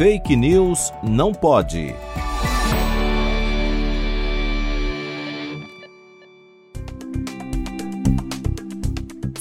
Fake News não pode.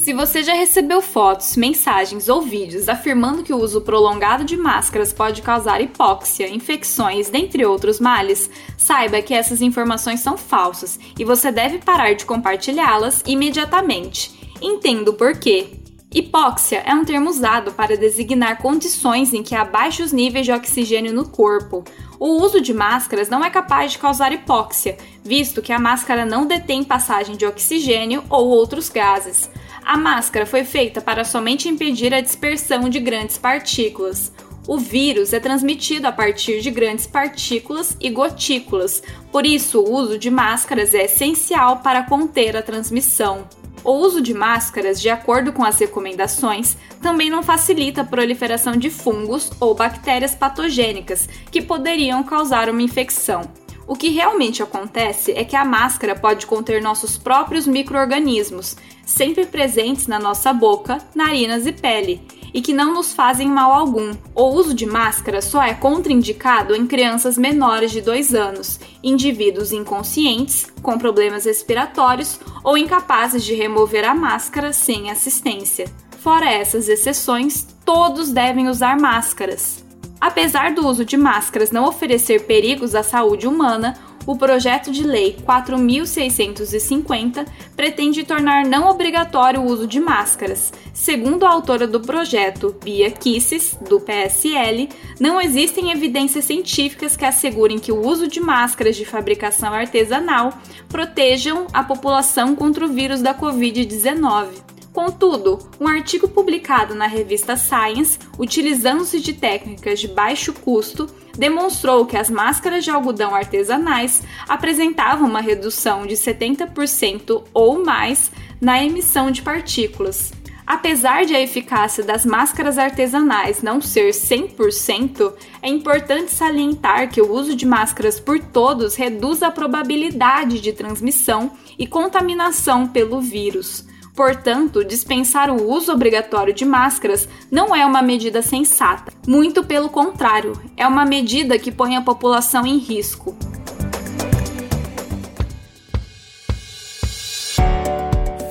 Se você já recebeu fotos, mensagens ou vídeos afirmando que o uso prolongado de máscaras pode causar hipóxia, infecções, dentre outros males, saiba que essas informações são falsas e você deve parar de compartilhá-las imediatamente. Entenda o porquê. Hipóxia é um termo usado para designar condições em que há baixos níveis de oxigênio no corpo. O uso de máscaras não é capaz de causar hipóxia, visto que a máscara não detém passagem de oxigênio ou outros gases. A máscara foi feita para somente impedir a dispersão de grandes partículas. O vírus é transmitido a partir de grandes partículas e gotículas, por isso o uso de máscaras é essencial para conter a transmissão. O uso de máscaras, de acordo com as recomendações, também não facilita a proliferação de fungos ou bactérias patogênicas que poderiam causar uma infecção. O que realmente acontece é que a máscara pode conter nossos próprios microorganismos, sempre presentes na nossa boca, narinas e pele, e que não nos fazem mal algum. O uso de máscara só é contraindicado em crianças menores de 2 anos, indivíduos inconscientes, com problemas respiratórios ou incapazes de remover a máscara sem assistência. Fora essas exceções, todos devem usar máscaras. Apesar do uso de máscaras não oferecer perigos à saúde humana, o projeto de lei 4650 pretende tornar não obrigatório o uso de máscaras. Segundo a autora do projeto, Bia Kisses, do PSL, não existem evidências científicas que assegurem que o uso de máscaras de fabricação artesanal protejam a população contra o vírus da Covid-19. Contudo, um artigo publicado na revista Science, utilizando-se de técnicas de baixo custo, demonstrou que as máscaras de algodão artesanais apresentavam uma redução de 70% ou mais na emissão de partículas. Apesar de a eficácia das máscaras artesanais não ser 100%, é importante salientar que o uso de máscaras por todos reduz a probabilidade de transmissão e contaminação pelo vírus. Portanto, dispensar o uso obrigatório de máscaras não é uma medida sensata. Muito pelo contrário, é uma medida que põe a população em risco.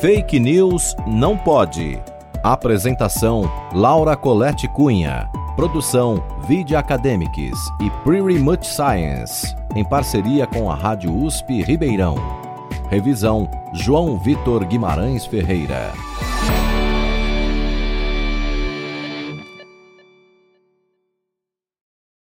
Fake News não pode. Apresentação: Laura Colette Cunha. Produção: Video Academics e Pretty Much Science, em parceria com a Rádio USP Ribeirão. Revisão: João Vitor Guimarães Ferreira.